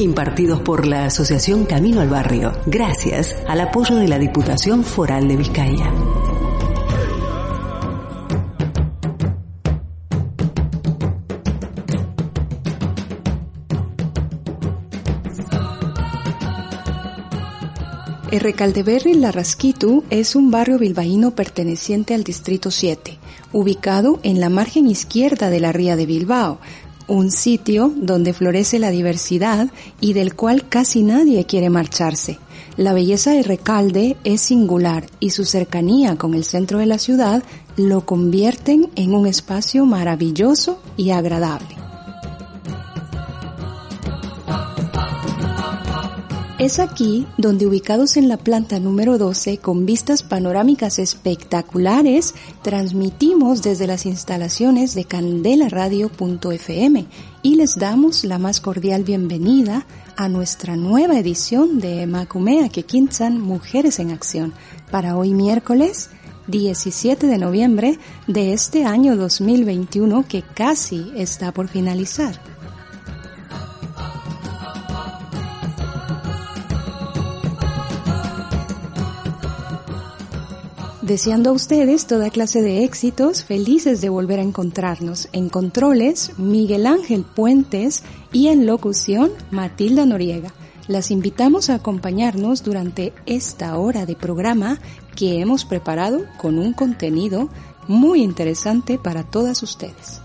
Impartidos por la Asociación Camino al Barrio, gracias al apoyo de la Diputación Foral de Vizcaya. Recaldeberri Larrasquitu es un barrio bilbaíno perteneciente al Distrito 7, ubicado en la margen izquierda de la ría de Bilbao, un sitio donde florece la diversidad y del cual casi nadie quiere marcharse. La belleza de Recalde es singular y su cercanía con el centro de la ciudad lo convierten en un espacio maravilloso y agradable. Es aquí donde ubicados en la planta número 12 con vistas panorámicas espectaculares, transmitimos desde las instalaciones de candelaradio.fm y les damos la más cordial bienvenida a nuestra nueva edición de Macumea Kekinsan Mujeres en Acción para hoy miércoles 17 de noviembre de este año 2021 que casi está por finalizar. Deseando a ustedes toda clase de éxitos, felices de volver a encontrarnos. En controles, Miguel Ángel Puentes y en locución, Matilda Noriega. Las invitamos a acompañarnos durante esta hora de programa que hemos preparado con un contenido muy interesante para todas ustedes.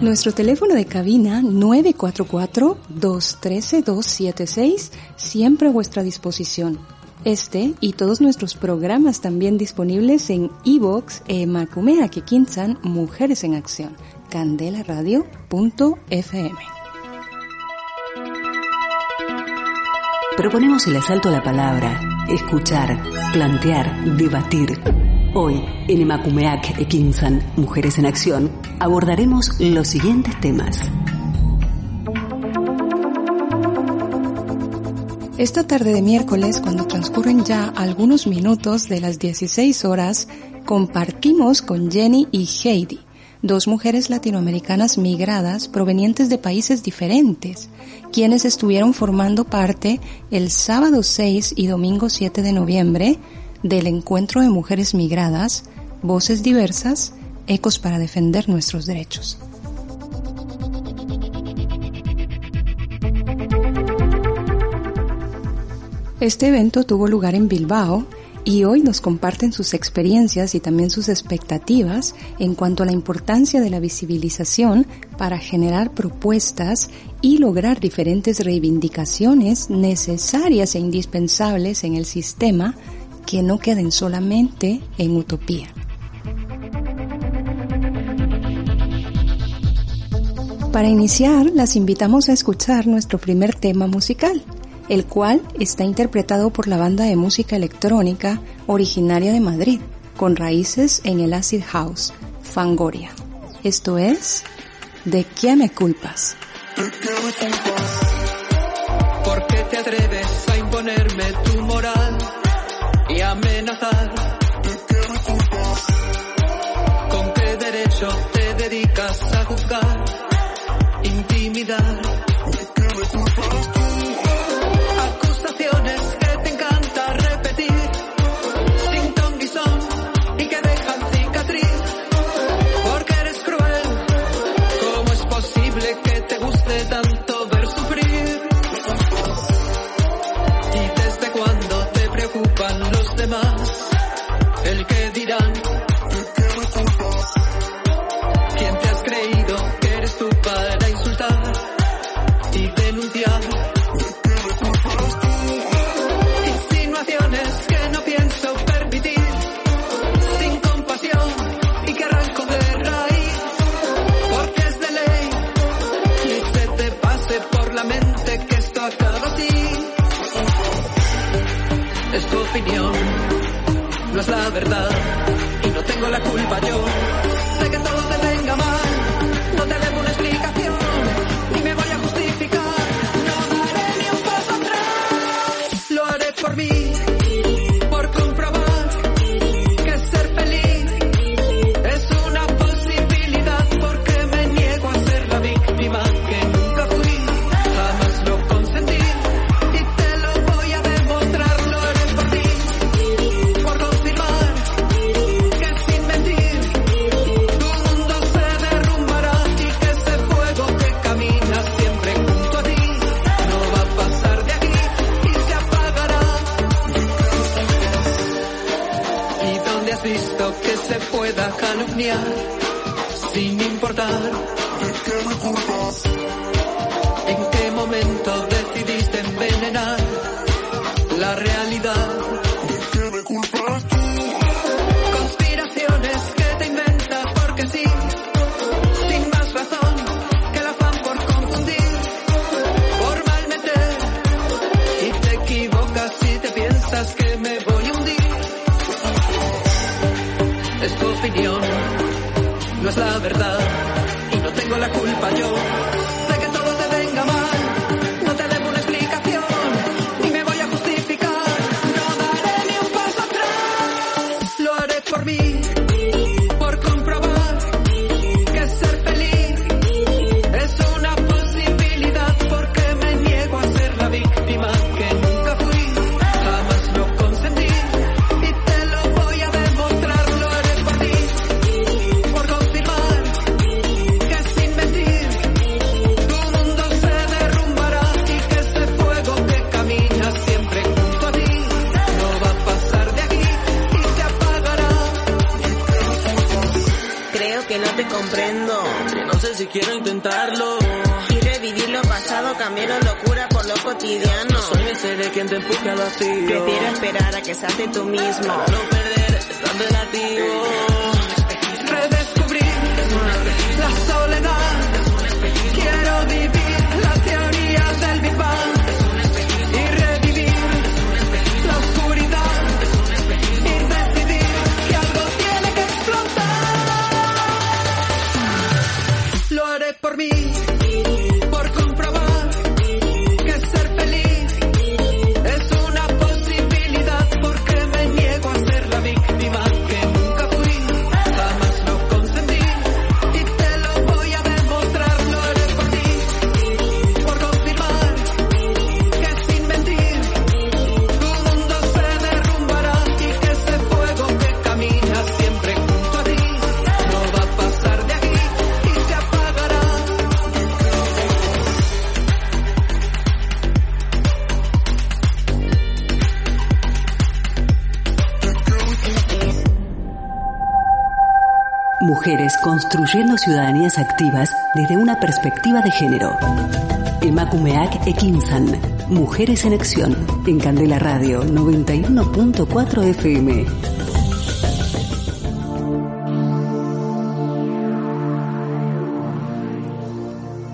Nuestro teléfono de cabina 944-213-276, siempre a vuestra disposición. Este y todos nuestros programas también disponibles en iVox e Macumea Kikinsan Mujeres en Acción, candelaradio.fm. Proponemos el asalto a la palabra, escuchar, plantear, debatir Hoy, en Emakumeak Ekinsan, Mujeres en Acción, abordaremos los siguientes temas. Esta tarde de miércoles, cuando transcurren ya algunos minutos de las 16 horas, compartimos con Jenny y Heidi, dos mujeres latinoamericanas migradas provenientes de países diferentes, quienes estuvieron formando parte el sábado 6 y domingo 7 de noviembre del encuentro de mujeres migradas, voces diversas, ecos para defender nuestros derechos. Este evento tuvo lugar en Bilbao y hoy nos comparten sus experiencias y también sus expectativas en cuanto a la importancia de la visibilización para generar propuestas y lograr diferentes reivindicaciones necesarias e indispensables en el sistema que no queden solamente en utopía. Para iniciar, las invitamos a escuchar nuestro primer tema musical, el cual está interpretado por la banda de música electrónica originaria de Madrid, con raíces en el acid house, Fangoria. Esto es ¿De qué me culpas? ¿Por qué te atreves a imponerme tu amenazar. ¿Con qué derecho te dedicas a juzgar, intimidar? Mujeres construyendo ciudadanías activas desde una perspectiva de género. Emakumeak Ekinsan. Mujeres en Acción. En Candela Radio 91.4 FM.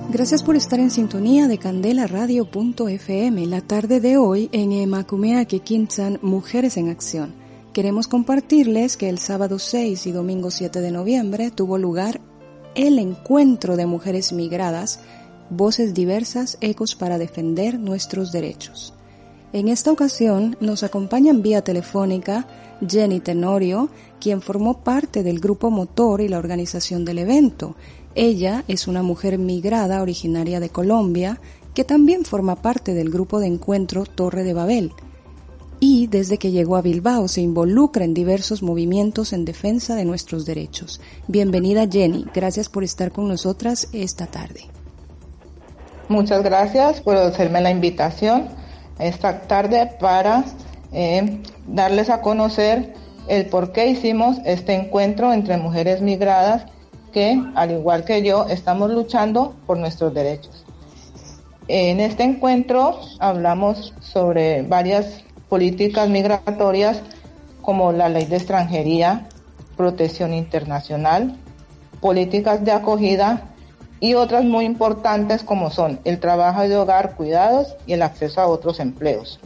Gracias por estar en sintonía de candelaradio.fm. La tarde de hoy en Emakumeake Kinsan Mujeres en Acción. Queremos compartirles que el sábado 6 y domingo 7 de noviembre tuvo lugar el encuentro de mujeres migradas, voces diversas, ecos para defender nuestros derechos. En esta ocasión nos acompañan vía telefónica Jenny Tenorio, quien formó parte del grupo motor y la organización del evento. Ella es una mujer migrada originaria de Colombia que también forma parte del grupo de encuentro Torre de Babel y desde que llegó a Bilbao se involucra en diversos movimientos en defensa de nuestros derechos. Bienvenida Jenny, gracias por estar con nosotras esta tarde. Muchas gracias por hacerme la invitación esta tarde para eh, darles a conocer el por qué hicimos este encuentro entre mujeres migradas que, al igual que yo, estamos luchando por nuestros derechos. En este encuentro hablamos sobre varias políticas migratorias como la ley de extranjería, protección internacional, políticas de acogida y otras muy importantes como son el trabajo de hogar, cuidados y el acceso a otros empleos.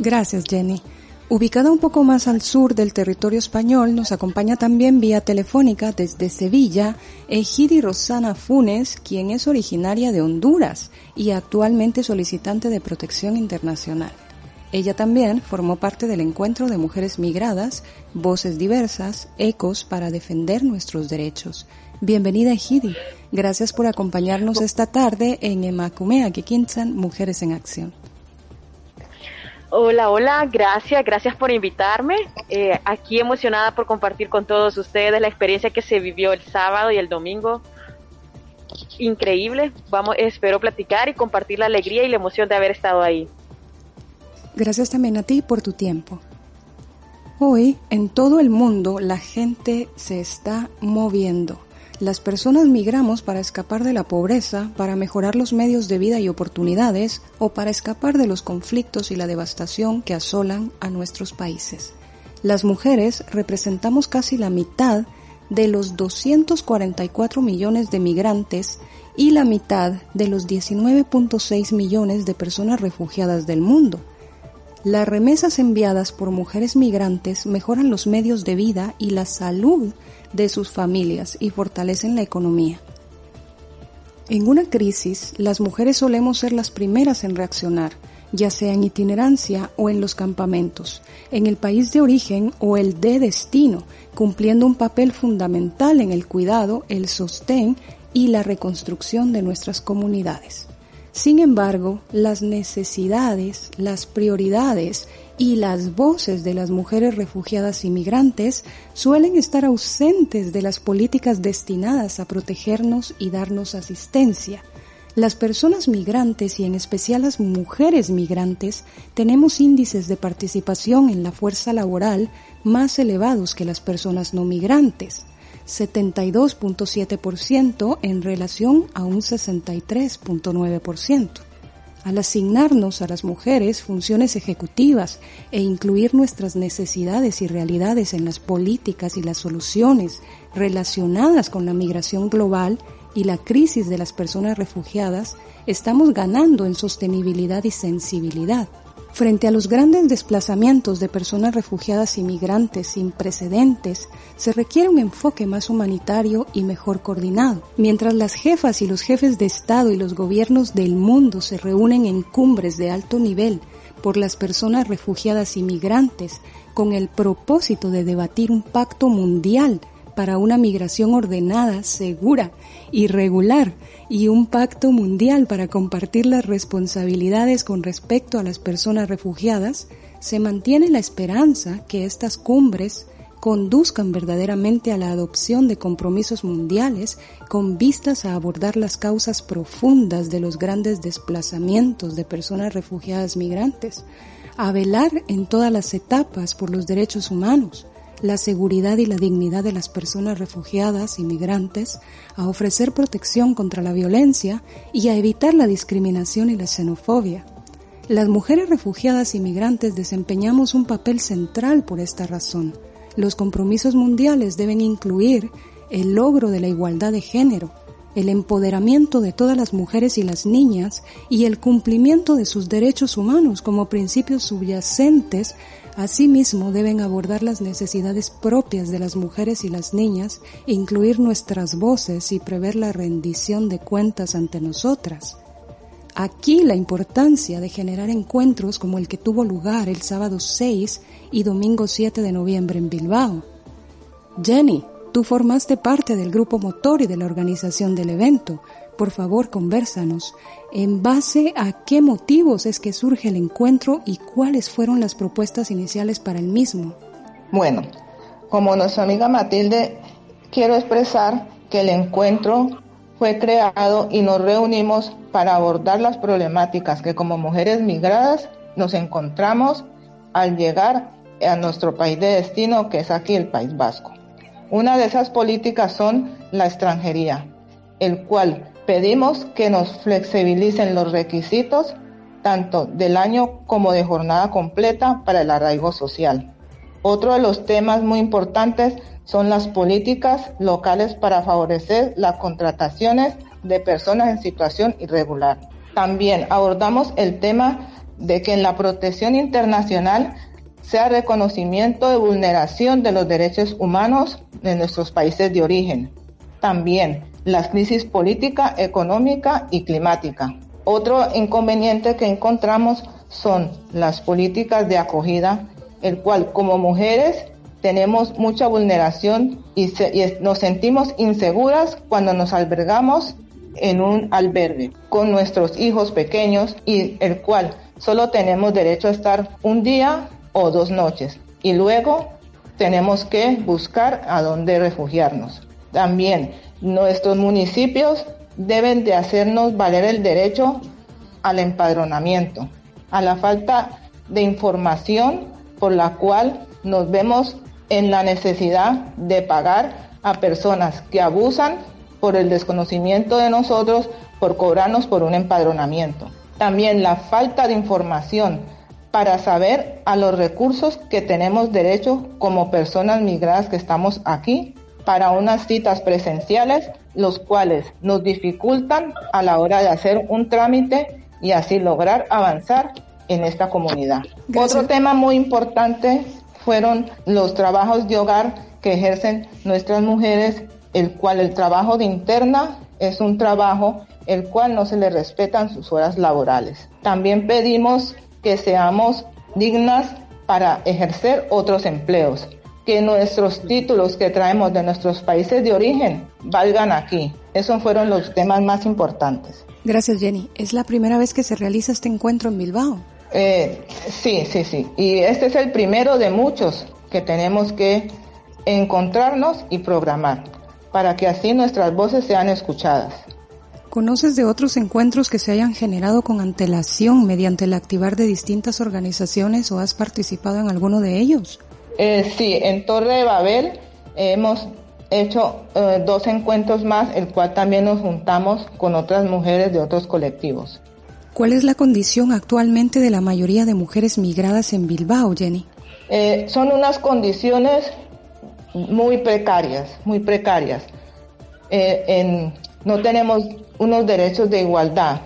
Gracias, Jenny. Ubicada un poco más al sur del territorio español, nos acompaña también vía telefónica desde Sevilla Ejidi Rosana Funes, quien es originaria de Honduras y actualmente solicitante de protección internacional. Ella también formó parte del encuentro de mujeres migradas, voces diversas, ecos para defender nuestros derechos. Bienvenida Ejidi. Gracias por acompañarnos esta tarde en Emacumea Kikinsan Mujeres en Acción. Hola, hola, gracias, gracias por invitarme. Eh, aquí emocionada por compartir con todos ustedes la experiencia que se vivió el sábado y el domingo. Increíble. Vamos, espero platicar y compartir la alegría y la emoción de haber estado ahí. Gracias también a ti por tu tiempo. Hoy en todo el mundo la gente se está moviendo. Las personas migramos para escapar de la pobreza, para mejorar los medios de vida y oportunidades o para escapar de los conflictos y la devastación que asolan a nuestros países. Las mujeres representamos casi la mitad de los 244 millones de migrantes y la mitad de los 19.6 millones de personas refugiadas del mundo. Las remesas enviadas por mujeres migrantes mejoran los medios de vida y la salud de sus familias y fortalecen la economía. En una crisis, las mujeres solemos ser las primeras en reaccionar, ya sea en itinerancia o en los campamentos, en el país de origen o el de destino, cumpliendo un papel fundamental en el cuidado, el sostén y la reconstrucción de nuestras comunidades. Sin embargo, las necesidades, las prioridades y las voces de las mujeres refugiadas y migrantes suelen estar ausentes de las políticas destinadas a protegernos y darnos asistencia. Las personas migrantes y en especial las mujeres migrantes tenemos índices de participación en la fuerza laboral más elevados que las personas no migrantes. 72.7% en relación a un 63.9%. Al asignarnos a las mujeres funciones ejecutivas e incluir nuestras necesidades y realidades en las políticas y las soluciones relacionadas con la migración global y la crisis de las personas refugiadas, estamos ganando en sostenibilidad y sensibilidad. Frente a los grandes desplazamientos de personas refugiadas y migrantes sin precedentes, se requiere un enfoque más humanitario y mejor coordinado. Mientras las jefas y los jefes de Estado y los gobiernos del mundo se reúnen en cumbres de alto nivel por las personas refugiadas y migrantes con el propósito de debatir un pacto mundial para una migración ordenada, segura y regular y un pacto mundial para compartir las responsabilidades con respecto a las personas refugiadas, se mantiene la esperanza que estas cumbres conduzcan verdaderamente a la adopción de compromisos mundiales con vistas a abordar las causas profundas de los grandes desplazamientos de personas refugiadas migrantes, a velar en todas las etapas por los derechos humanos, la seguridad y la dignidad de las personas refugiadas y migrantes, a ofrecer protección contra la violencia y a evitar la discriminación y la xenofobia. Las mujeres refugiadas y migrantes desempeñamos un papel central por esta razón. Los compromisos mundiales deben incluir el logro de la igualdad de género, el empoderamiento de todas las mujeres y las niñas y el cumplimiento de sus derechos humanos como principios subyacentes Asimismo, deben abordar las necesidades propias de las mujeres y las niñas, incluir nuestras voces y prever la rendición de cuentas ante nosotras. Aquí la importancia de generar encuentros como el que tuvo lugar el sábado 6 y domingo 7 de noviembre en Bilbao. Jenny, tú formaste parte del grupo motor y de la organización del evento. Por favor, conversanos. ¿En base a qué motivos es que surge el encuentro y cuáles fueron las propuestas iniciales para el mismo? Bueno, como nuestra amiga Matilde, quiero expresar que el encuentro fue creado y nos reunimos para abordar las problemáticas que como mujeres migradas nos encontramos al llegar a nuestro país de destino, que es aquí el País Vasco. Una de esas políticas son la extranjería, el cual Pedimos que nos flexibilicen los requisitos tanto del año como de jornada completa para el arraigo social. Otro de los temas muy importantes son las políticas locales para favorecer las contrataciones de personas en situación irregular. También abordamos el tema de que en la protección internacional sea reconocimiento de vulneración de los derechos humanos en nuestros países de origen. También la crisis política, económica y climática. Otro inconveniente que encontramos son las políticas de acogida, el cual como mujeres tenemos mucha vulneración y, nos sentimos inseguras cuando nos albergamos en un albergue con nuestros hijos pequeños y el cual solo tenemos derecho a estar un día o dos noches y luego tenemos que buscar a dónde refugiarnos. También nuestros municipios deben de hacernos valer el derecho al empadronamiento, a la falta de información por la cual nos vemos en la necesidad de pagar a personas que abusan por el desconocimiento de nosotros por cobrarnos por un empadronamiento. También la falta de información para saber a los recursos que tenemos derecho como personas migradas que estamos aquí para unas citas presenciales, los cuales nos dificultan a la hora de hacer un trámite y así lograr avanzar en esta comunidad. Otro tema muy importante fueron los trabajos de hogar que ejercen nuestras mujeres, el cual el trabajo de interna es un trabajo el cual no se le respetan sus horas laborales. También pedimos que seamos dignas para ejercer otros empleos, que nuestros títulos que traemos de nuestros países de origen valgan aquí. Esos fueron los temas más importantes. Gracias, Jenny. ¿Es la primera vez que se realiza este encuentro en Bilbao? Eh, sí, sí, sí. Y este es el primero de muchos que tenemos que encontrarnos y programar para que así nuestras voces sean escuchadas. ¿Conoces de otros encuentros que se hayan generado con antelación mediante el activar de distintas organizaciones o has participado en alguno de ellos? Eh, sí, en Torre de Babel hemos hecho eh, dos encuentros más, el cual también nos juntamos con otras mujeres de otros colectivos. ¿Cuál es la condición actualmente de la mayoría de mujeres migradas en Bilbao, Jenny? Eh, son unas condiciones muy precarias, muy precarias. Eh, no tenemos unos derechos de igualdad.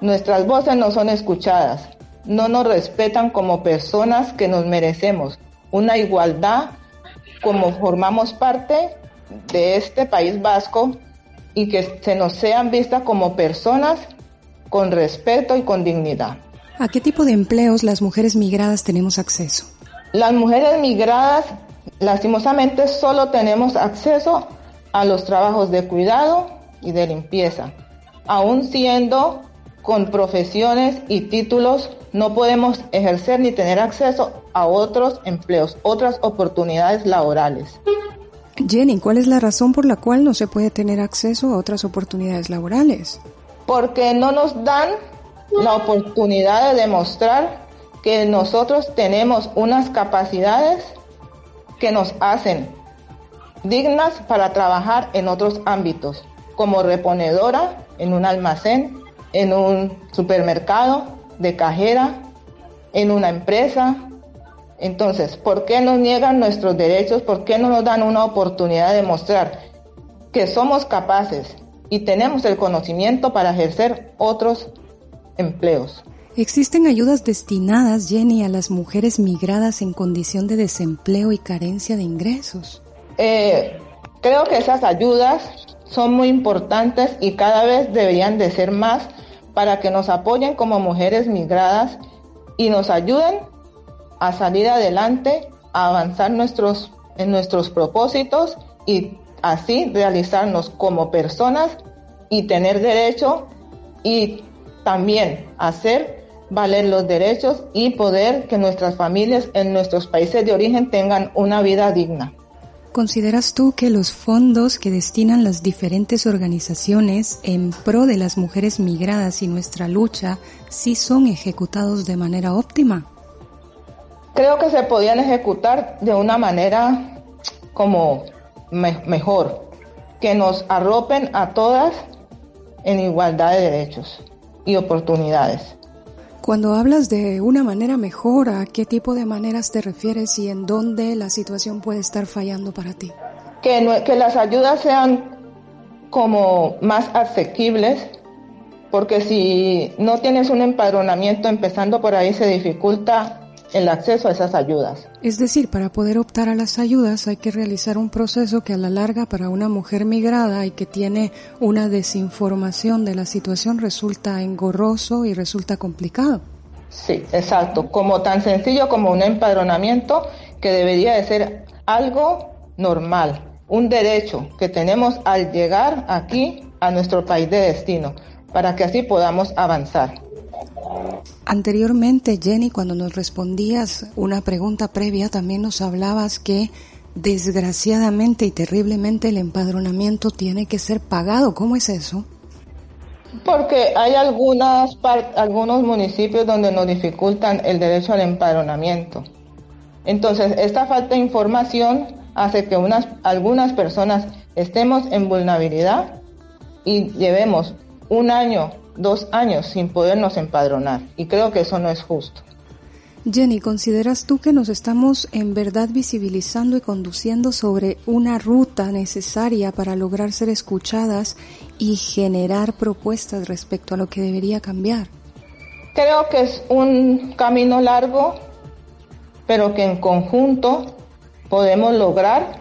Nuestras voces no son escuchadas. No nos respetan como personas que nos merecemos. Una igualdad como formamos parte de este país vasco y que se nos sean vistas como personas con respeto y con dignidad. ¿A qué tipo de empleos las mujeres migradas tenemos acceso? Las mujeres migradas, lastimosamente, solo tenemos acceso a los trabajos de cuidado y de limpieza. Aún siendo con profesiones y títulos, no podemos ejercer ni tener acceso a otros empleos, otras oportunidades laborales. Jenny, ¿cuál es la razón por la cual no se puede tener acceso a otras oportunidades laborales? porque no nos dan la oportunidad de demostrar que nosotros tenemos unas capacidades que nos hacen dignas para trabajar en otros ámbitos, como reponedora en un almacén, en un supermercado, de cajera, en una empresa. Entonces, ¿por qué nos niegan nuestros derechos? ¿Por qué no nos dan una oportunidad de demostrar que somos capaces y tenemos el conocimiento para ejercer otros empleos. ¿Existen ayudas destinadas, Jenny, a las mujeres migradas en condición de desempleo y carencia de ingresos? Eh, creo que esas ayudas son muy importantes y cada vez deberían de ser más para que nos apoyen como mujeres migradas y nos ayuden a salir adelante, a avanzar nuestros, en nuestros propósitos y así realizarnos como personas y tener derecho y también hacer valer los derechos y poder que nuestras familias en nuestros países de origen tengan una vida digna. ¿Consideras tú que los fondos que destinan las diferentes organizaciones en pro de las mujeres migradas y nuestra lucha sí son ejecutados de manera óptima? Creo que se podían ejecutar de una manera como mejor, que nos arropen a todas en igualdad de derechos y oportunidades. Cuando hablas de una manera mejor, ¿a qué tipo de maneras te refieres y en dónde la situación puede estar fallando para ti? Que, que las ayudas sean como más asequibles, porque si no tienes un empadronamiento empezando por ahí se dificulta el acceso a esas ayudas. Es decir, para poder optar a las ayudas hay que realizar un proceso que a la larga para una mujer migrada y que tiene una desinformación de la situación resulta engorroso y resulta complicado. Sí, exacto. Como tan sencillo como un empadronamiento que debería de ser algo normal, un derecho que tenemos al llegar aquí a nuestro país de destino, para que así podamos avanzar. Anteriormente, Jenny, cuando nos respondías una pregunta previa, también nos hablabas que desgraciadamente y terriblemente el empadronamiento tiene que ser pagado. ¿Cómo es eso? Porque hay algunas algunos municipios donde nos dificultan el derecho al empadronamiento. Entonces, esta falta de información hace que unas, algunas personas estemos en vulnerabilidad y llevemos un año dos años sin podernos empadronar y creo que eso no es justo. Jenny, ¿consideras tú que nos estamos en verdad visibilizando y conduciendo sobre una ruta necesaria para lograr ser escuchadas y generar propuestas respecto a lo que debería cambiar? Creo que es un camino largo, pero que en conjunto podemos lograr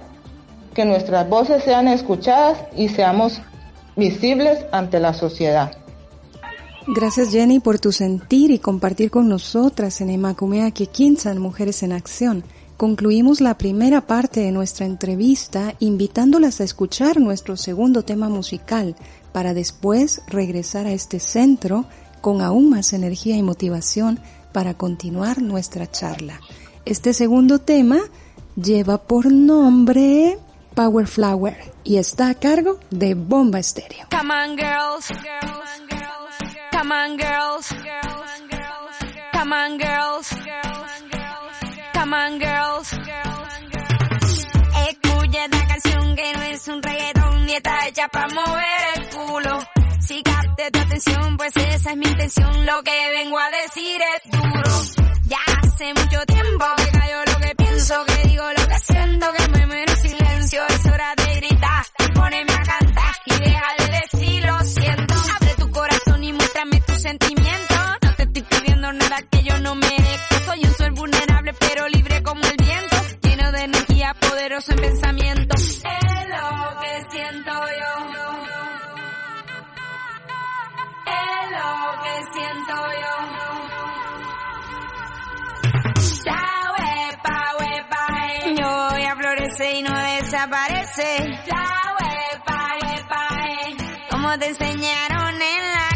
que nuestras voces sean escuchadas y seamos visibles ante la sociedad. Gracias Jenny por tu sentir y compartir con nosotras en Emacumea Kikinsan Mujeres en Acción. Concluimos la primera parte de nuestra entrevista invitándolas a escuchar nuestro segundo tema musical para después regresar a este centro con aún más energía y motivación para continuar nuestra charla. Este segundo tema lleva por nombre Power Flower y está a cargo de Bomba Estéreo. Come on, girls. Come on, girls. Come on, girls. Escucha esta canción que no es un reggaetón ni está hecha para mover el culo. Si capte tu atención, pues esa es mi intención. Lo que vengo a decir es duro. Ya hace mucho tiempo que cayó lo que pienso, que digo lo que siento, que me en silencio. Es hora de gritar, poneme a cantar y deja de decir lo siento. Nada que yo no merezco. Soy un ser vulnerable pero libre como el viento, lleno de energía, poderoso en pensamiento. Es lo que siento yo. Es lo que siento yo. La huepa, huepa, eh. Yo voy a florecer y no desaparece. La huepa, huepa, eh. Como te enseñaron en la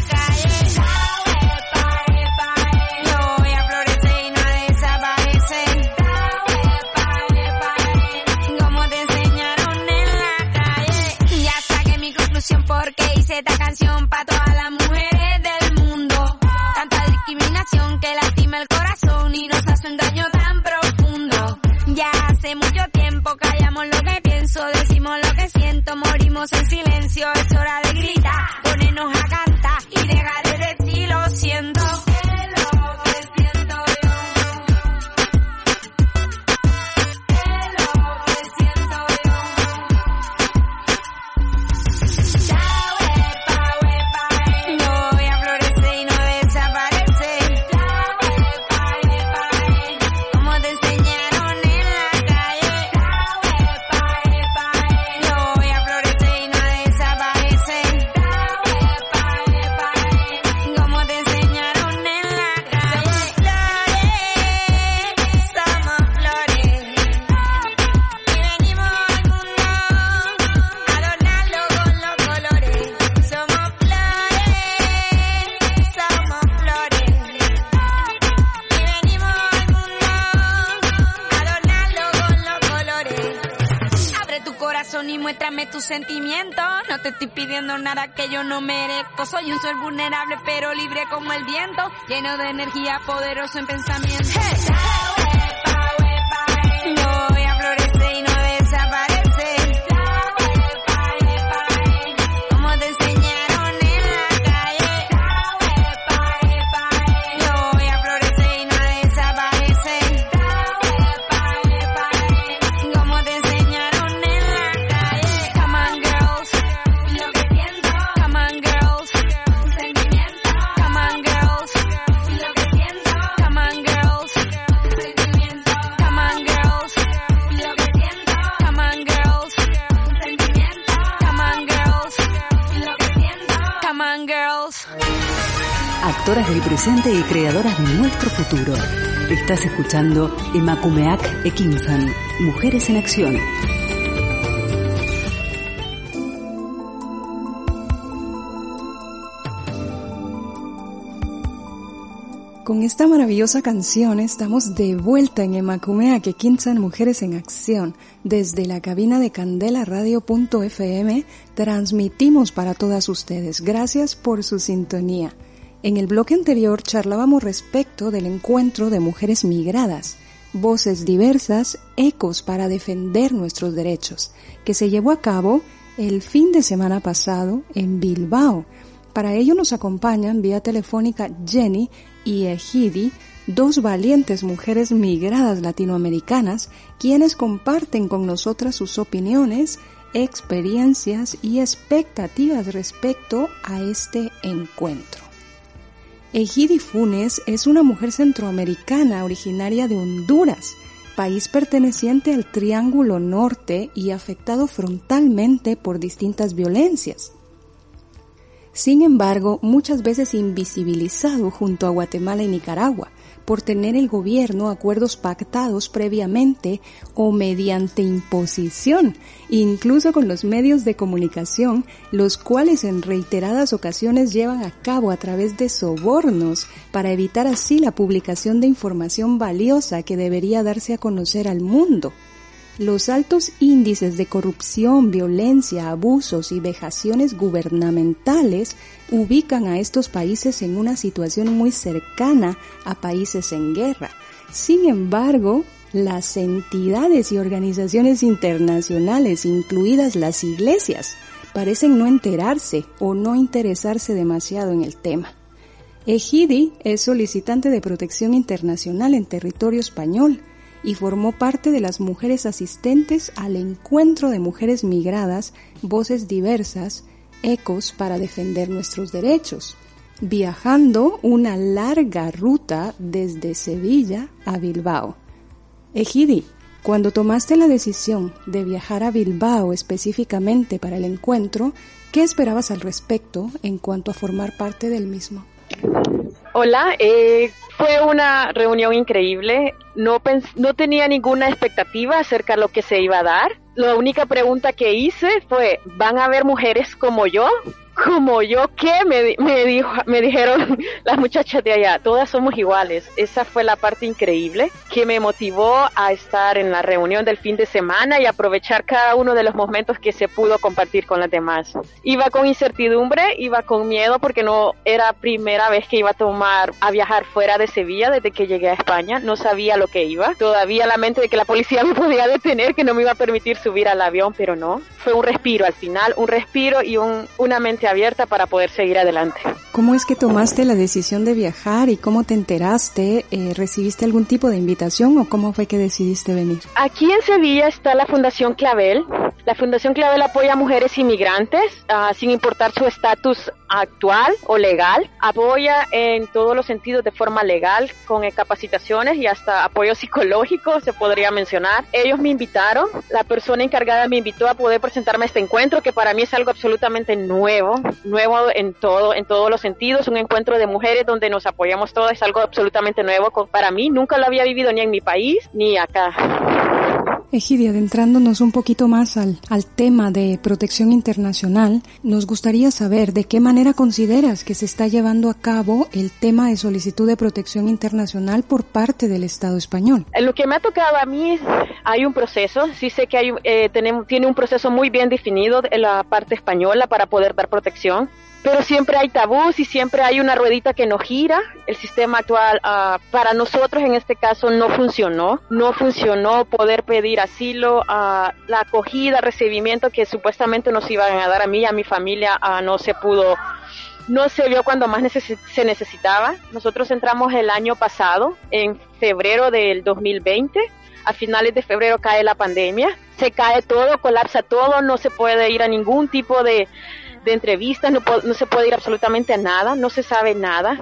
corazón y muéstrame tus sentimientos. No te estoy pidiendo nada que yo no merezco. Soy un ser vulnerable pero libre como el viento. Lleno de energía, poderoso en pensamiento. La presente y creadoras de nuestro futuro. Estás escuchando Emakumeak Ekinsan, Mujeres en Acción. Con esta maravillosa canción estamos de vuelta en Emakumea que quinzan Mujeres en Acción. Desde la cabina de Candela Radio.fm transmitimos para todas ustedes. Gracias por su sintonía. En el bloque anterior charlábamos respecto del encuentro de mujeres migradas, voces diversas, ecos para defender nuestros derechos, que se llevó a cabo el fin de semana pasado en Bilbao. Para ello nos acompañan vía telefónica Jenny y Ejidi, dos valientes mujeres migradas latinoamericanas, quienes comparten con nosotras sus opiniones, experiencias y expectativas respecto a este encuentro. Ejidi Funes es una mujer centroamericana originaria de Honduras, país perteneciente al Triángulo Norte y afectado frontalmente por distintas violencias. Sin embargo, muchas veces invisibilizado junto a Guatemala y Nicaragua por tener el gobierno acuerdos pactados previamente o mediante imposición, incluso con los medios de comunicación, los cuales en reiteradas ocasiones llevan a cabo a través de sobornos para evitar así la publicación de información valiosa que debería darse a conocer al mundo. Los altos índices de corrupción, violencia, abusos y vejaciones gubernamentales ubican a estos países en una situación muy cercana a países en guerra. Sin embargo, las entidades y organizaciones internacionales, incluidas las iglesias, parecen no enterarse o no interesarse demasiado en el tema. Ejidi es solicitante de protección internacional en territorio español, y formó parte de las mujeres asistentes al encuentro de mujeres migradas, voces diversas, ecos para defender nuestros derechos, viajando una larga ruta desde Sevilla a Bilbao. Ejidi, cuando tomaste la decisión de viajar a Bilbao específicamente para el encuentro, ¿qué esperabas al respecto en cuanto a formar parte del mismo? Hola, eh, fue una reunión increíble. No, no tenía ninguna expectativa acerca de lo que se iba a dar. La única pregunta que hice fue, ¿van a haber mujeres como yo? Como yo que me, me, dijo, me dijeron las muchachas de allá, todas somos iguales. Esa fue la parte increíble que me motivó a estar en la reunión del fin de semana y aprovechar cada uno de los momentos que se pudo compartir con las demás. Iba con incertidumbre, iba con miedo porque no era primera vez que iba a tomar a viajar fuera de Sevilla desde que llegué a España, no sabía lo que iba. Todavía la mente de que la policía me podía detener, que no me iba a permitir subir al avión, pero no. Fue un respiro al final, un respiro y un, una mente abierta para poder seguir adelante. ¿Cómo es que tomaste la decisión de viajar y cómo te enteraste? Eh, ¿Recibiste algún tipo de invitación o cómo fue que decidiste venir? Aquí en Sevilla está la Fundación Clavel. La Fundación Clavel apoya a mujeres inmigrantes uh, sin importar su estatus actual o legal. Apoya en todos los sentidos de forma legal con capacitaciones y hasta apoyo psicológico se podría mencionar. Ellos me invitaron, la persona encargada me invitó a poder presentarme a este encuentro que para mí es algo absolutamente nuevo, nuevo en todo, en todos los sentidos, un encuentro de mujeres donde nos apoyamos todas, es algo absolutamente nuevo para mí, nunca lo había vivido ni en mi país ni acá. Egidia, adentrándonos un poquito más al, al tema de protección internacional, nos gustaría saber de qué manera consideras que se está llevando a cabo el tema de solicitud de protección internacional por parte del Estado español. Lo que me ha tocado a mí, hay un proceso, sí sé que hay, eh, tenemos, tiene un proceso muy bien definido en la parte española para poder dar protección pero siempre hay tabús y siempre hay una ruedita que no gira. El sistema actual uh, para nosotros en este caso no funcionó, no funcionó poder pedir asilo, uh, la acogida, recibimiento que supuestamente nos iban a dar a mí y a mi familia uh, no se pudo no se vio cuando más se necesitaba. Nosotros entramos el año pasado, en febrero del 2020. A finales de febrero cae la pandemia, se cae todo, colapsa todo, no se puede ir a ningún tipo de, de entrevistas, no, se puede ir absolutamente a nada, no se sabe nada.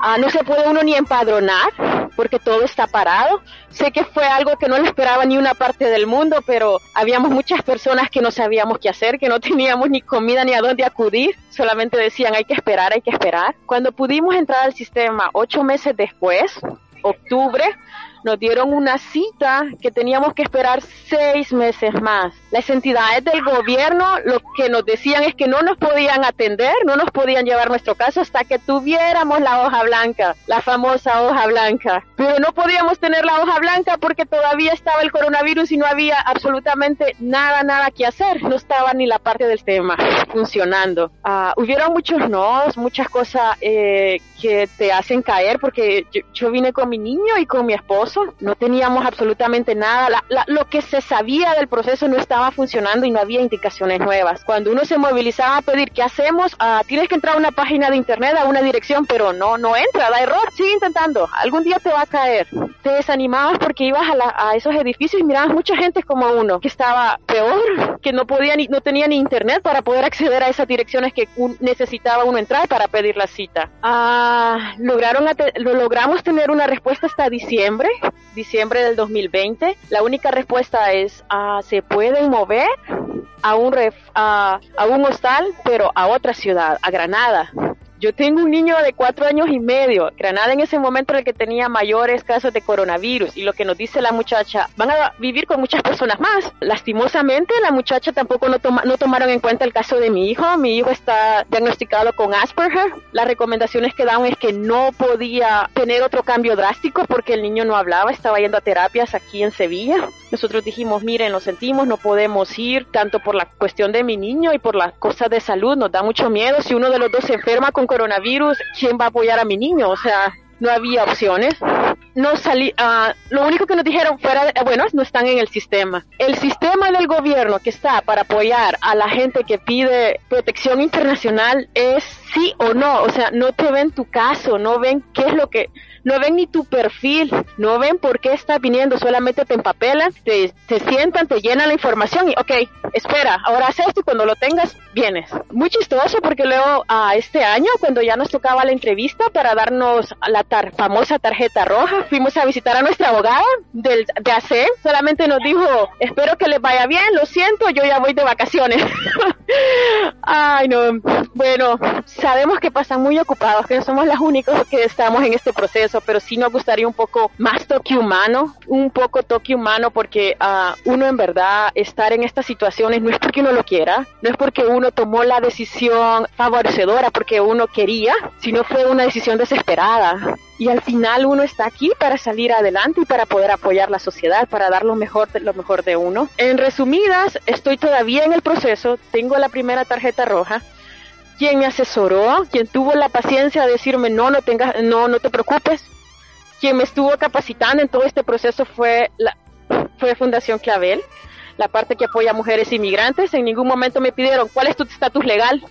Ah, no se puede uno ni empadronar, porque todo está parado. Sé que fue algo que no le esperaba ni una parte del mundo, pero habíamos muchas personas que no sabíamos qué hacer, que no teníamos ni comida ni a dónde acudir, solamente decían hay que esperar, hay que esperar. Cuando pudimos entrar al sistema ocho meses después, octubre, nos dieron una cita que teníamos que esperar seis meses más. Las entidades del gobierno lo que nos decían es que no nos podían atender, no nos podían llevar nuestro caso hasta que tuviéramos la hoja blanca, la famosa hoja blanca. Pero no podíamos tener la hoja blanca porque todavía estaba el coronavirus y no había absolutamente nada, nada que hacer. No estaba ni la parte del tema funcionando. Uh, hubieron muchos no, muchas cosas eh, que te hacen caer porque yo, yo vine con mi niño y con mi esposo no teníamos absolutamente nada, lo que se sabía del proceso no estaba funcionando y no había indicaciones nuevas. Cuando uno se movilizaba a pedir, ¿qué hacemos? Ah, tienes que entrar a una página de internet, a una dirección, pero no, no entra, da error, sigue intentando, algún día te va a caer. Te desanimabas porque ibas a, esos edificios y mirabas mucha gente como uno, que estaba peor, que no podía ni, no tenía ni internet para poder acceder a esas direcciones que necesitaba uno entrar para pedir la cita. Ah, lograron, lo logramos tener una respuesta hasta diciembre, diciembre del 2020. La única respuesta es, uh, ¿se pueden mover a un, ref, a un hostal, pero a otra ciudad, a Granada? Yo tengo un niño de cuatro años y medio. Granada en ese momento en el que tenía mayores casos de coronavirus. Y lo que nos dice la muchacha, van a vivir con muchas personas más. Lastimosamente, la muchacha tampoco no, toma, no tomaron en cuenta el caso de mi hijo. Mi hijo está diagnosticado con Asperger. Las recomendaciones que dan es que no podía tener otro cambio drástico porque el niño no hablaba, estaba yendo a terapias aquí en Sevilla. Nosotros dijimos, miren, lo sentimos, no podemos ir, tanto por la cuestión de mi niño y por las cosas de salud. Nos da mucho miedo. Si uno de los dos se enferma con coronavirus, ¿quién va a apoyar a mi niño? O sea, no había opciones. No salí, uh, lo único que nos dijeron fuera, de, bueno, no están en el sistema. El sistema del gobierno que está para apoyar a la gente que pide protección internacional es sí o no, o sea, no te ven tu caso, no ven qué es lo que, no ven ni tu perfil, no ven por qué estás viniendo, solamente te empapelan, te, te sientan, te llenan la información y, ok, espera, ahora haz esto y cuando lo tengas, vienes. Muy chistoso porque luego a este año, cuando ya nos tocaba la entrevista para darnos la famosa tarjeta roja, fuimos a visitar a nuestra abogada del, de AC, solamente nos dijo, espero que les vaya bien, lo siento, yo ya voy de vacaciones. Ay, no, bueno, sabemos que pasan muy ocupados, que no somos las únicos que estamos en este proceso pero sí nos gustaría un poco más toque humano, un poco toque humano porque uh, uno en verdad estar en estas situaciones no es porque uno lo quiera, no es porque uno tomó la decisión favorecedora porque uno quería, sino fue una decisión desesperada. Y al final uno está aquí para salir adelante y para poder apoyar la sociedad, para dar lo mejor de, lo mejor de uno. En resumidas, estoy todavía en el proceso, tengo la primera tarjeta roja, quien me asesoró, quien tuvo la paciencia de decirme no, no tengas, no, no te preocupes, quien me estuvo capacitando en todo este proceso fue la fue Fundación Clavel, la parte que apoya a mujeres inmigrantes. En ningún momento me pidieron cuál es tu estatus legal,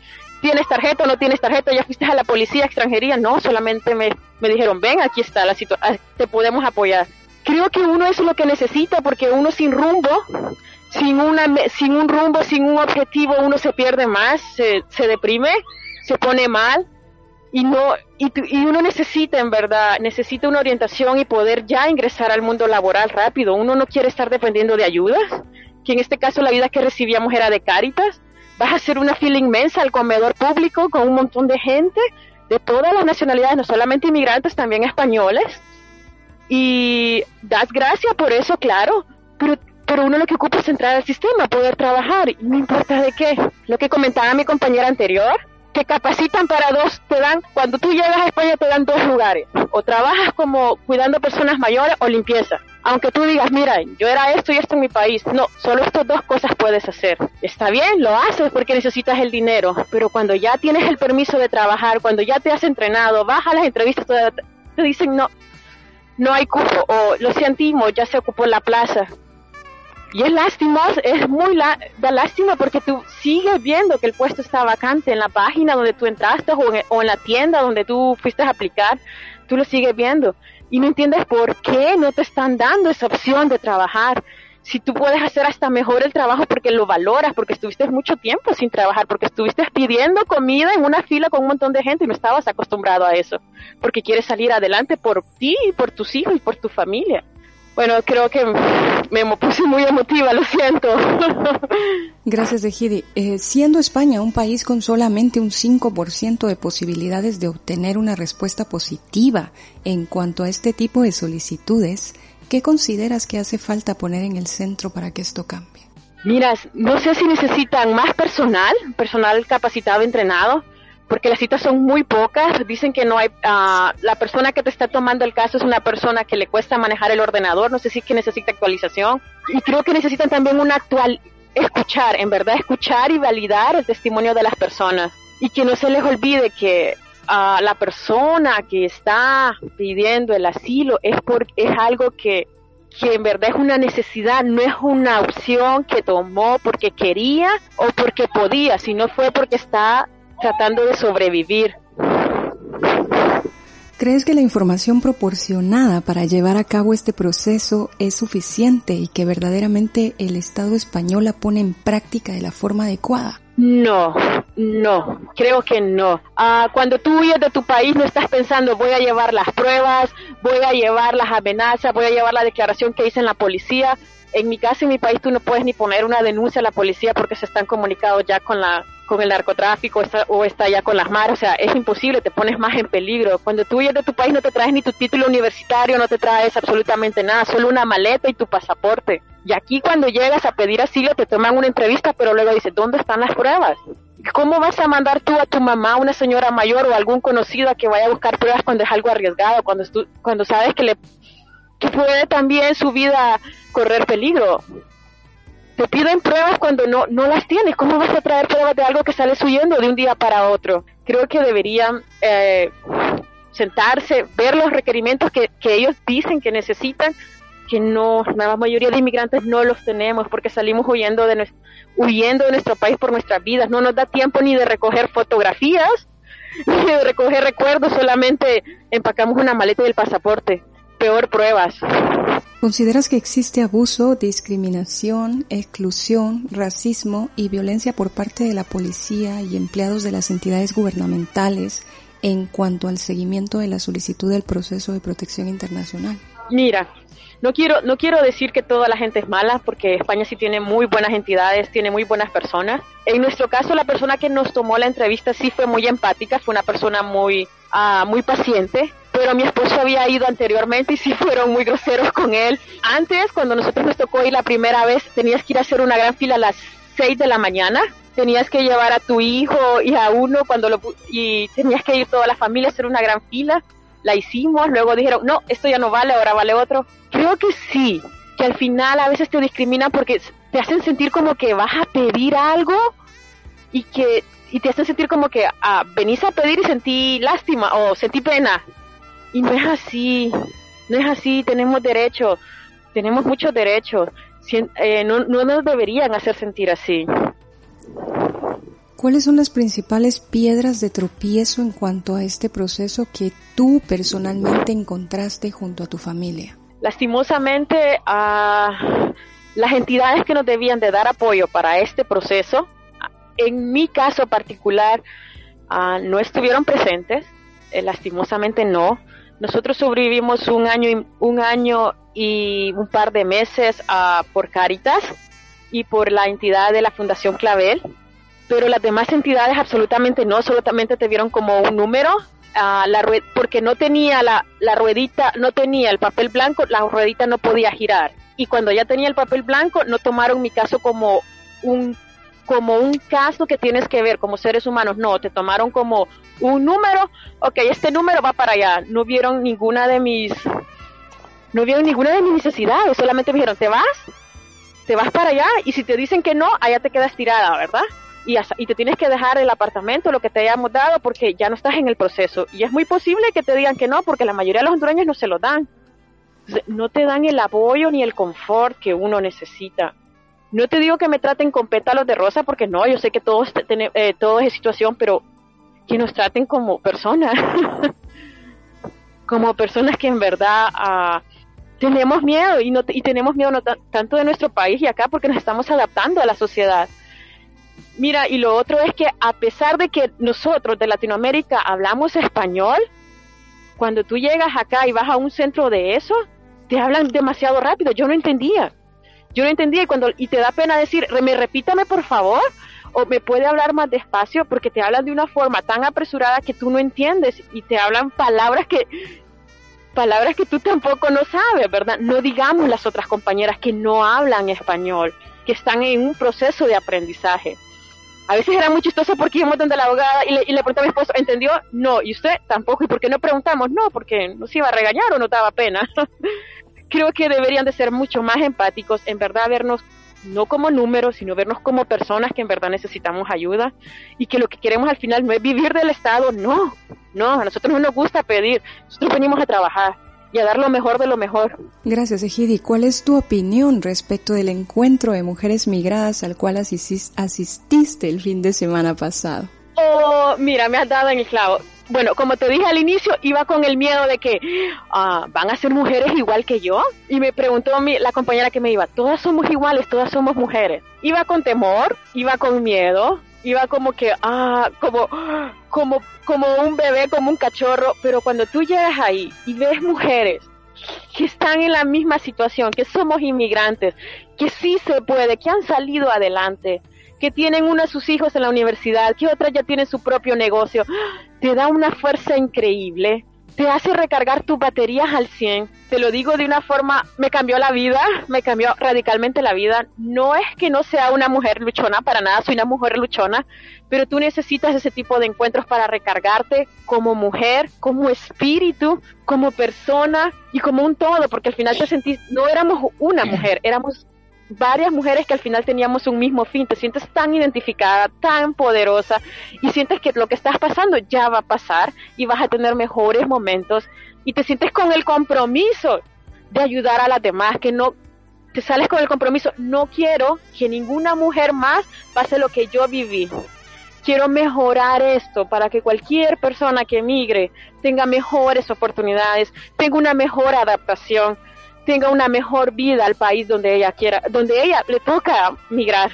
tienes tarjeta o no tienes tarjeta, ya fuiste a la policía extranjería, no, solamente me, me dijeron ven, aquí está la situación, ah, te podemos apoyar. Creo que uno es lo que necesita porque uno sin rumbo sin, una, sin un rumbo, sin un objetivo, uno se pierde más, se, se deprime, se pone mal y no y, y, uno necesita en verdad necesita una orientación y poder ya ingresar al mundo laboral rápido. Uno no quiere estar dependiendo de ayudas que en este caso la ayuda que recibíamos era de Cáritas vas a hacer una fila inmensa al comedor público con un montón de gente de todas las nacionalidades no solamente inmigrantes también españoles y das gracias por eso claro pero pero uno lo que ocupa es entrar al sistema, poder trabajar, y no importa de qué. Lo que comentaba mi compañera anterior, que capacitan para dos, te dan, cuando tú llegas a España te dan dos lugares, o trabajas como cuidando personas mayores o limpieza. Aunque tú digas, mira, yo era esto y esto en mi país, no, solo estas dos cosas puedes hacer. Está bien, lo haces porque necesitas el dinero, pero cuando ya tienes el permiso de trabajar, cuando ya te has entrenado, vas a las entrevistas, te dicen, no, no hay cupo, o lo sentimos, ya se ocupó la plaza y es lástima, es muy la, da lástima porque tú sigues viendo que el puesto está vacante en la página donde tú entraste o en, o en la tienda donde tú fuiste a aplicar, tú lo sigues viendo y no entiendes por qué no te están dando esa opción de trabajar. si tú puedes hacer hasta mejor el trabajo porque lo valoras, porque estuviste mucho tiempo sin trabajar, porque estuviste pidiendo comida en una fila con un montón de gente y no estabas acostumbrado a eso, porque quieres salir adelante por ti, por tus hijos y por tu familia. Bueno, creo que me puse muy emotiva, lo siento. Gracias, Ejidi. Eh, siendo España un país con solamente un 5% de posibilidades de obtener una respuesta positiva en cuanto a este tipo de solicitudes, ¿qué consideras que hace falta poner en el centro para que esto cambie? Mira, no sé si necesitan más personal, personal capacitado, entrenado, porque las citas son muy pocas. Dicen que no hay, uh, la persona que te está tomando el caso es una persona que le cuesta manejar el ordenador, no sé si es que necesita actualización. Y creo que necesitan también una actual, escuchar, en verdad, escuchar y validar el testimonio de las personas. Y que no se les olvide que uh, la persona que está pidiendo el asilo es, por, es algo que que en verdad es una necesidad, no es una opción que tomó porque quería o porque podía, sino fue porque está tratando de sobrevivir. ¿Crees que la información proporcionada para llevar a cabo este proceso es suficiente y que verdaderamente el Estado español la pone en práctica de la forma adecuada? No, no, creo que no. Ah, cuando tú huyes de tu país no estás pensando voy a llevar las pruebas, voy a llevar las amenazas, voy a llevar la declaración que hice en la policía. En mi caso, en mi país, tú no puedes ni poner una denuncia a la policía porque se están comunicados ya con la con el narcotráfico o está ya con las maras, o sea, es imposible, te pones más en peligro. Cuando tú huyes de tu país no te traes ni tu título universitario, no te traes absolutamente nada, solo una maleta y tu pasaporte. Y aquí cuando llegas a pedir asilo te toman una entrevista, pero luego dices, ¿dónde están las pruebas? ¿Cómo vas a mandar tú a tu mamá, una señora mayor o algún conocido a que vaya a buscar pruebas cuando es algo arriesgado, cuando, cuando sabes que, le, que puede también su vida correr peligro? Te piden pruebas cuando no, no las tienes. ¿Cómo vas a traer pruebas de algo que sales huyendo de un día para otro? Creo que deberían eh, sentarse, ver los requerimientos que, que ellos dicen que necesitan, que no, la mayoría de inmigrantes no los tenemos porque salimos huyendo de, huyendo de nuestro país por nuestras vidas. No nos da tiempo ni de recoger fotografías, ni de recoger recuerdos, solamente empacamos una maleta y el pasaporte. Peor pruebas. ¿Consideras que existe abuso, discriminación, exclusión, racismo y violencia por parte de la policía y empleados de las entidades gubernamentales en cuanto al seguimiento de la solicitud del proceso de protección internacional? Mira, no quiero, no quiero decir que toda la gente es mala, porque España sí tiene muy buenas entidades, tiene muy buenas personas. En nuestro caso, la persona que nos tomó la entrevista sí fue muy empática, fue una persona muy, uh, muy paciente, pero mi esposo había ido anteriormente y sí fueron muy groseros con él. Antes, cuando nosotros nos tocó ir la primera vez, tenías que ir a hacer una gran fila a las 6 de la mañana. Tenías que llevar a tu hijo y a uno cuando lo y tenías que ir toda la familia a hacer una gran fila. La hicimos, luego dijeron, no, esto ya no vale, ahora vale otro. Creo que sí, que al final a veces te discriminan porque te hacen sentir como que vas a pedir algo y que y te hacen sentir como que ah, venís a pedir y sentí lástima o sentí pena y no es así, no es así, tenemos derechos, tenemos muchos derechos, eh, no, no nos deberían hacer sentir así. ¿Cuáles son las principales piedras de tropiezo en cuanto a este proceso que tú personalmente encontraste junto a tu familia? Lastimosamente, a las entidades que nos debían de dar apoyo para este proceso, en mi caso particular, no estuvieron presentes, eh, lastimosamente no. Nosotros sobrevivimos un año y, un año y un par de meses uh, por Caritas y por la entidad de la Fundación Clavel, pero las demás entidades absolutamente no, solamente te vieron como un número, uh, la porque no tenía la, la ruedita, no tenía el papel blanco, la ruedita no podía girar. Y cuando ya tenía el papel blanco, no tomaron mi caso como un como un caso que tienes que ver como seres humanos, no, te tomaron como un número, ok, este número va para allá, no vieron ninguna de mis, no vieron ninguna de mis necesidades, solamente me dijeron, te vas, te vas para allá, y si te dicen que no, allá te quedas tirada, ¿verdad? Y, y te tienes que dejar el apartamento, lo que te hayamos dado, porque ya no estás en el proceso. Y es muy posible que te digan que no, porque la mayoría de los hondureños no se lo dan. No te dan el apoyo ni el confort que uno necesita. No te digo que me traten con pétalos de rosa, porque no, yo sé que todos, eh, todo es situación, pero que nos traten como personas. como personas que en verdad uh, tenemos miedo y, no, y tenemos miedo no tanto de nuestro país y acá porque nos estamos adaptando a la sociedad. Mira, y lo otro es que a pesar de que nosotros de Latinoamérica hablamos español, cuando tú llegas acá y vas a un centro de eso, te hablan demasiado rápido. Yo no entendía. Yo no entendía y cuando y te da pena decir, me repítame por favor o me puede hablar más despacio porque te hablan de una forma tan apresurada que tú no entiendes y te hablan palabras que palabras que tú tampoco no sabes, ¿verdad? No digamos las otras compañeras que no hablan español, que están en un proceso de aprendizaje. A veces era muy chistoso porque íbamos donde la abogada y le, y le preguntaba a mi esposo, ¿entendió? No, y usted tampoco. ¿Y por qué no preguntamos? No, porque nos iba a regañar o no daba pena. Creo que deberían de ser mucho más empáticos, en verdad vernos no como números, sino vernos como personas que en verdad necesitamos ayuda y que lo que queremos al final no es vivir del Estado, no, no, a nosotros no nos gusta pedir, nosotros venimos a trabajar y a dar lo mejor de lo mejor. Gracias, Ejidi. ¿Cuál es tu opinión respecto del encuentro de mujeres migradas al cual asististe el fin de semana pasado? Oh, mira, me has dado en el clavo. Bueno, como te dije al inicio, iba con el miedo de que ah, van a ser mujeres igual que yo. Y me preguntó mi, la compañera que me iba, todas somos iguales, todas somos mujeres. Iba con temor, iba con miedo, iba como que, ah, como, como, como un bebé, como un cachorro. Pero cuando tú llegas ahí y ves mujeres que están en la misma situación, que somos inmigrantes, que sí se puede, que han salido adelante, que tienen uno de sus hijos en la universidad, que otra ya tiene su propio negocio, te da una fuerza increíble, te hace recargar tus baterías al 100. Te lo digo de una forma, me cambió la vida, me cambió radicalmente la vida. No es que no sea una mujer luchona, para nada soy una mujer luchona, pero tú necesitas ese tipo de encuentros para recargarte como mujer, como espíritu, como persona y como un todo, porque al final te sentís, no éramos una mujer, éramos varias mujeres que al final teníamos un mismo fin, te sientes tan identificada, tan poderosa y sientes que lo que estás pasando ya va a pasar y vas a tener mejores momentos y te sientes con el compromiso de ayudar a las demás, que no te sales con el compromiso, no quiero que ninguna mujer más pase lo que yo viví. Quiero mejorar esto para que cualquier persona que emigre tenga mejores oportunidades, tenga una mejor adaptación, tenga una mejor vida al país donde ella quiera, donde ella le toca migrar.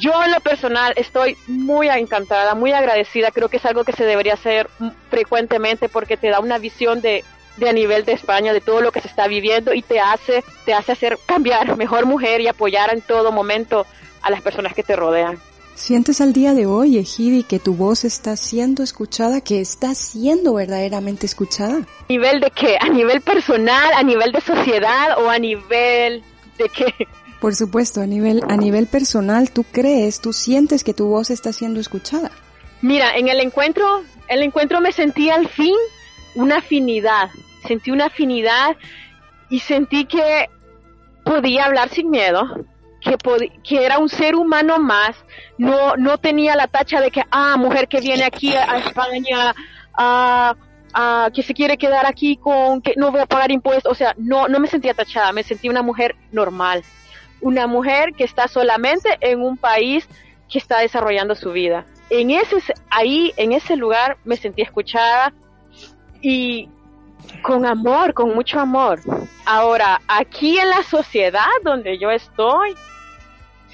Yo en lo personal estoy muy encantada, muy agradecida, creo que es algo que se debería hacer frecuentemente porque te da una visión de, de a nivel de España, de todo lo que se está viviendo y te hace, te hace hacer cambiar, mejor mujer y apoyar en todo momento a las personas que te rodean. ¿Sientes al día de hoy, Ejidi, que tu voz está siendo escuchada, que está siendo verdaderamente escuchada? ¿A nivel de qué? ¿A nivel personal, a nivel de sociedad o a nivel de qué? Por supuesto, a nivel, a nivel personal, ¿tú crees, tú sientes que tu voz está siendo escuchada? Mira, en el encuentro, el encuentro me sentí al fin una afinidad, sentí una afinidad y sentí que podía hablar sin miedo, que, era un ser humano más, no, no tenía la tacha de que, ah, mujer que viene aquí a España, a, que se quiere quedar aquí con, que no voy a pagar impuestos, o sea, no, no me sentía tachada, me sentía una mujer normal, una mujer que está solamente en un país que está desarrollando su vida. En ese, ahí, en ese lugar me sentí escuchada y con amor, con mucho amor. Ahora, aquí en la sociedad donde yo estoy,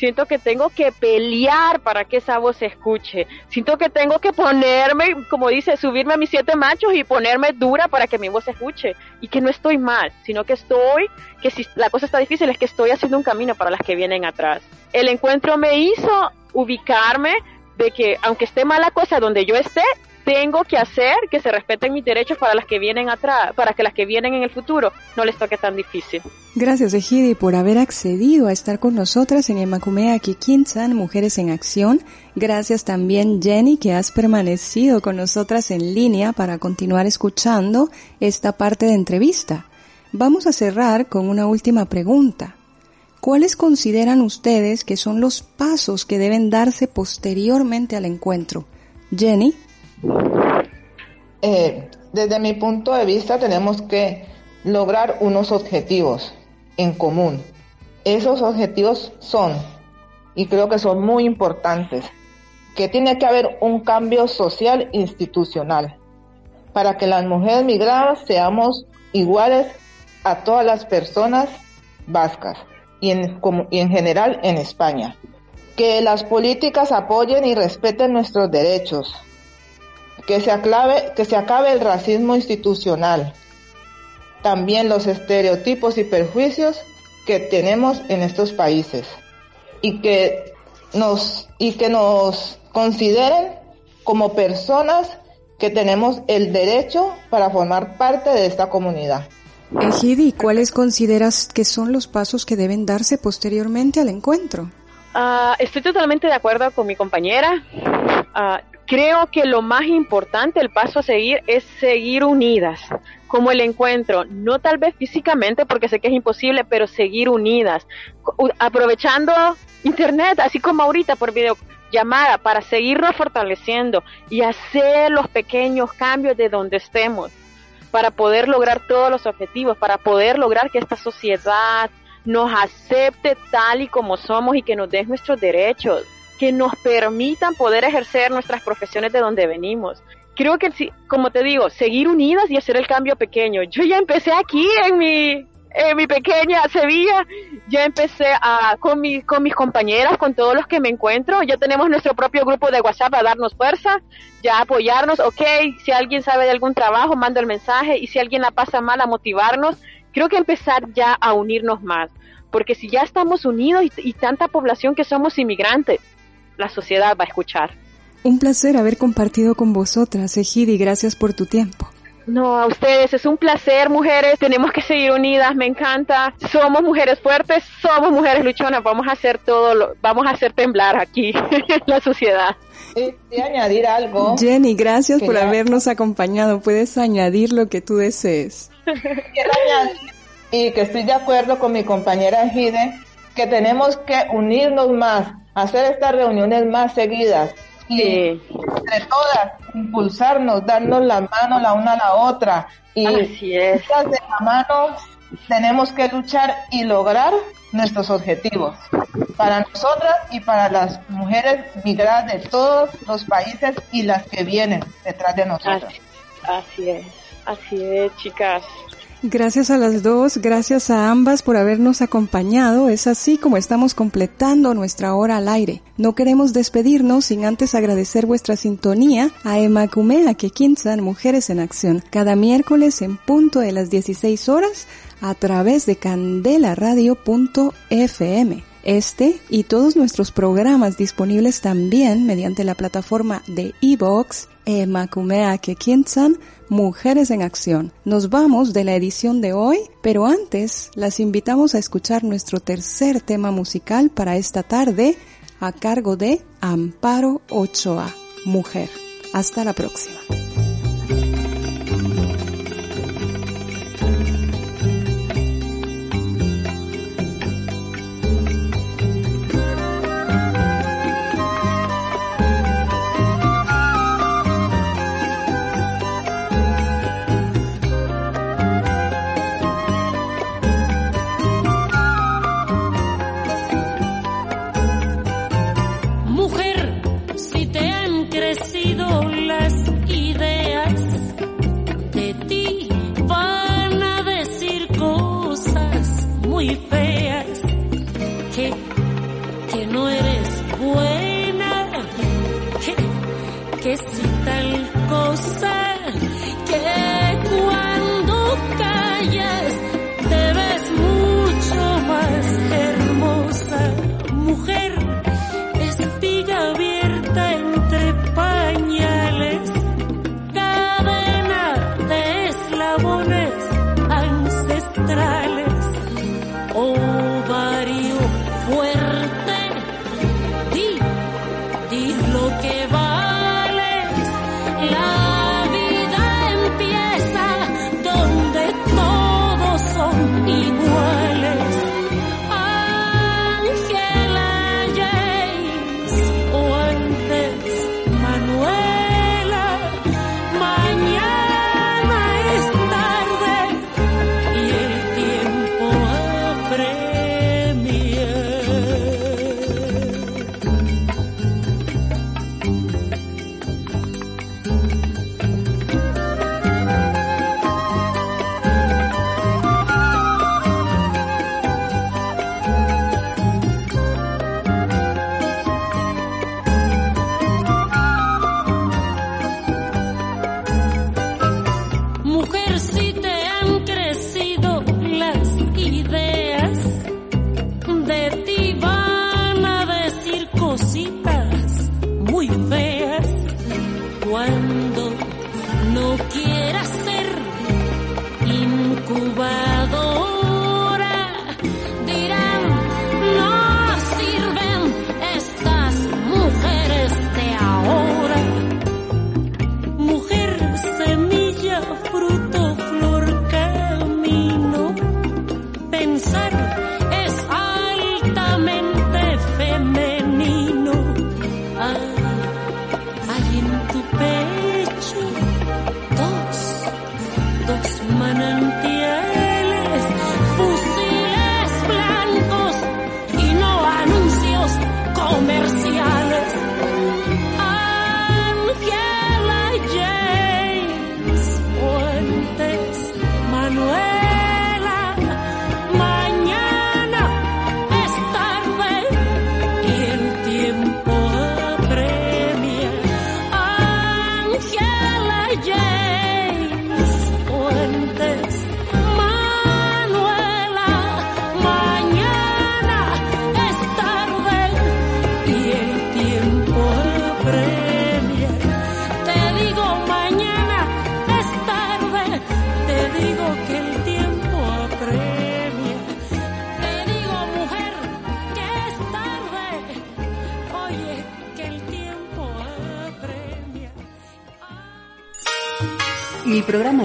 siento que tengo que pelear para que esa voz se escuche. Siento que tengo que ponerme, como dice, subirme a mis siete machos y ponerme dura para que mi voz se escuche. Y que no estoy mal, sino que estoy, que si la cosa está difícil es que estoy haciendo un camino para las que vienen atrás. El encuentro me hizo ubicarme de que aunque esté mala cosa donde yo esté, tengo que hacer que se respeten mis derechos para las que vienen atrás, para que las que vienen en el futuro no les toque tan difícil. Gracias, Ejidi, por haber accedido a estar con nosotras en Emacumea Kikinsan, Mujeres en Acción. Gracias también, Jenny, que has permanecido con nosotras en línea para continuar escuchando esta parte de entrevista. Vamos a cerrar con una última pregunta. ¿Cuáles consideran ustedes que son los pasos que deben darse posteriormente al encuentro? Jenny. Eh, desde mi punto de vista tenemos que lograr unos objetivos en común. Esos objetivos son, y creo que son muy importantes, que tiene que haber un cambio social institucional para que las mujeres migradas seamos iguales a todas las personas vascas y en, y en general en España. Que las políticas apoyen y respeten nuestros derechos. Que se, aclave, que se acabe el racismo institucional. También los estereotipos y perjuicios que tenemos en estos países. Y que nos, y que nos consideren como personas que tenemos el derecho para formar parte de esta comunidad. Ejidi, ¿cuáles consideras que son los pasos que deben darse posteriormente al encuentro? Uh, estoy totalmente de acuerdo con mi compañera. Uh, creo que lo más importante, el paso a seguir, es seguir unidas, como el encuentro, no tal vez físicamente, porque sé que es imposible, pero seguir unidas, aprovechando Internet, así como ahorita por videollamada, para seguirnos fortaleciendo y hacer los pequeños cambios de donde estemos para poder lograr todos los objetivos, para poder lograr que esta sociedad nos acepte tal y como somos y que nos dé nuestros derechos, que nos permitan poder ejercer nuestras profesiones de donde venimos. Creo que, como te digo, seguir unidas y hacer el cambio pequeño. Yo ya empecé aquí en mi, en mi pequeña Sevilla, ya empecé a, con, mi, con mis compañeras, con todos los que me encuentro, ya tenemos nuestro propio grupo de WhatsApp a darnos fuerza, ya apoyarnos, ok, si alguien sabe de algún trabajo, manda el mensaje, y si alguien la pasa mal, a motivarnos. Creo que empezar ya a unirnos más, porque si ya estamos unidos y, y tanta población que somos inmigrantes, la sociedad va a escuchar. Un placer haber compartido con vosotras, Ejidi, gracias por tu tiempo. No, a ustedes, es un placer, mujeres, tenemos que seguir unidas, me encanta. Somos mujeres fuertes, somos mujeres luchonas, vamos a hacer todo, lo, vamos a hacer temblar aquí la sociedad. Y añadir algo. Jenny, gracias por habernos acompañado. Puedes añadir lo que tú desees. Quiero añadir, y que estoy de acuerdo con mi compañera Gide, que tenemos que unirnos más, hacer estas reuniones más seguidas y entre todas impulsarnos, darnos la mano la una a la otra y Así es. de la mano tenemos que luchar y lograr nuestros objetivos para nosotras y para las mujeres migradas de todos los países y las que vienen detrás de nosotros. Así, así es, así es, chicas. Gracias a las dos, gracias a ambas por habernos acompañado. Es así como estamos completando nuestra hora al aire. No queremos despedirnos sin antes agradecer vuestra sintonía a Emacumea Kekinsan Mujeres en Acción, cada miércoles en punto de las 16 horas a través de candelaradio.fm. Este y todos nuestros programas disponibles también mediante la plataforma de Emacumea Kekinsan Mujeres en Acción. Nos vamos de la edición de hoy, pero antes las invitamos a escuchar nuestro tercer tema musical para esta tarde a cargo de Amparo Ochoa, Mujer. Hasta la próxima.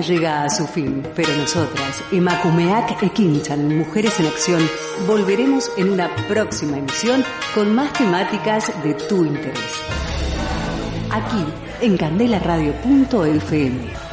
Llega a su fin, pero nosotras, Emakumeak Ekinchan, Mujeres en Acción, volveremos en una próxima emisión con más temáticas de tu interés. Aquí, en candelaradio.fm.